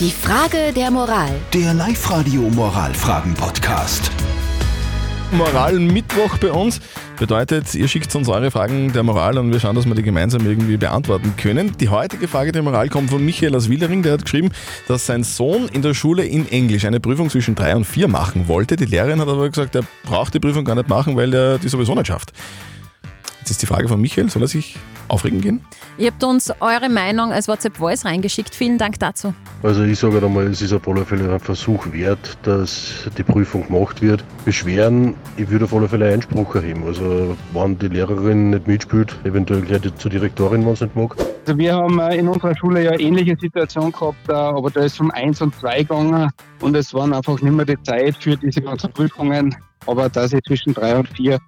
Die Frage der Moral. Der Live-Radio Moralfragen-Podcast. Moral-Mittwoch bei uns. Bedeutet, ihr schickt uns eure Fragen der Moral und wir schauen, dass wir die gemeinsam irgendwie beantworten können. Die heutige Frage der Moral kommt von Michael aus Willering, der hat geschrieben, dass sein Sohn in der Schule in Englisch eine Prüfung zwischen drei und vier machen wollte. Die Lehrerin hat aber gesagt, er braucht die Prüfung gar nicht machen, weil er die sowieso nicht schafft. Jetzt ist die Frage von Michael, soll er sich aufregen gehen? Ihr habt uns eure Meinung als WhatsApp-Voice reingeschickt. Vielen Dank dazu. Also ich sage halt einmal, es ist auf alle Fälle ein Versuch wert, dass die Prüfung gemacht wird. Beschweren, ich würde auf alle Fälle Einspruch erheben. Also wenn die Lehrerin nicht mitspielt, eventuell gleich zur Direktorin, wenn es nicht mag. Also wir haben äh, in unserer Schule ja ähnliche Situation gehabt, äh, aber da ist um 1 und 2 gegangen und es waren einfach nicht mehr die Zeit für diese ganzen Prüfungen. Aber da sie zwischen 3 und 4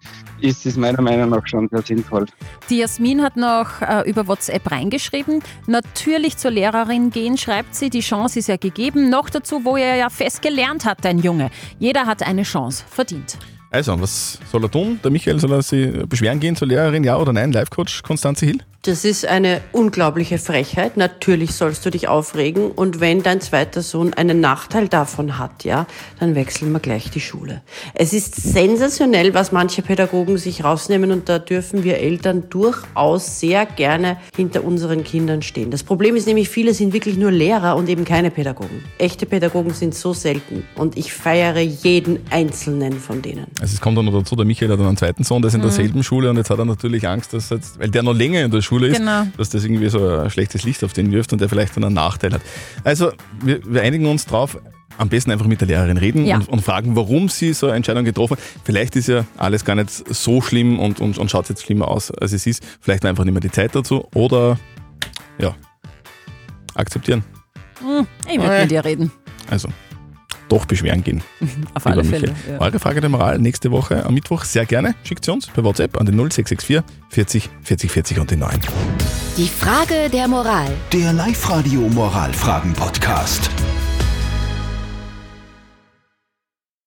ist, ist meiner Meinung nach schon sehr sinnvoll. Die Jasmin hat noch äh, über WhatsApp reingeschrieben. Natürlich zur Lehrerin gehen, schreibt sie. Die Chance ist ja gegeben. Noch dazu, wo er ja fest gelernt hat, dein Junge. Jeder hat eine Chance verdient. Also, was soll er tun? Der Michael, soll er sich beschweren gehen zur Lehrerin, ja oder nein? Live-Coach Konstanze Hill? Das ist eine unglaubliche Frechheit. Natürlich sollst du dich aufregen und wenn dein zweiter Sohn einen Nachteil davon hat, ja, dann wechseln wir gleich die Schule. Es ist sensationell, was manche Pädagogen sich rausnehmen und da dürfen wir Eltern durchaus sehr gerne hinter unseren Kindern stehen. Das Problem ist nämlich, viele sind wirklich nur Lehrer und eben keine Pädagogen. Echte Pädagogen sind so selten und ich feiere jeden einzelnen von denen. Also es kommt dann noch dazu, der Michael hat dann einen zweiten Sohn, der ist in derselben Schule und jetzt hat er natürlich Angst, dass jetzt, weil der noch länger in der Schule ist, Genau. dass das irgendwie so ein schlechtes Licht auf den wirft und der vielleicht dann einen Nachteil hat. Also wir, wir einigen uns drauf, am besten einfach mit der Lehrerin reden Ja. und, und fragen, warum sie so eine Entscheidung getroffen hat. Vielleicht ist ja alles gar nicht so schlimm und, und, und schaut jetzt schlimmer aus, als es ist. Vielleicht war einfach nicht mehr die Zeit dazu oder ja, akzeptieren. Ich würde mit dir reden. Also doch beschweren gehen. Auf alle Fälle. Ja. Eure Frage der Moral nächste Woche am Mittwoch sehr gerne. Schickt sie uns per WhatsApp an den 0664 40 40 40 und den 9. Die Frage der Moral. Der Live-Radio Moralfragen-Podcast.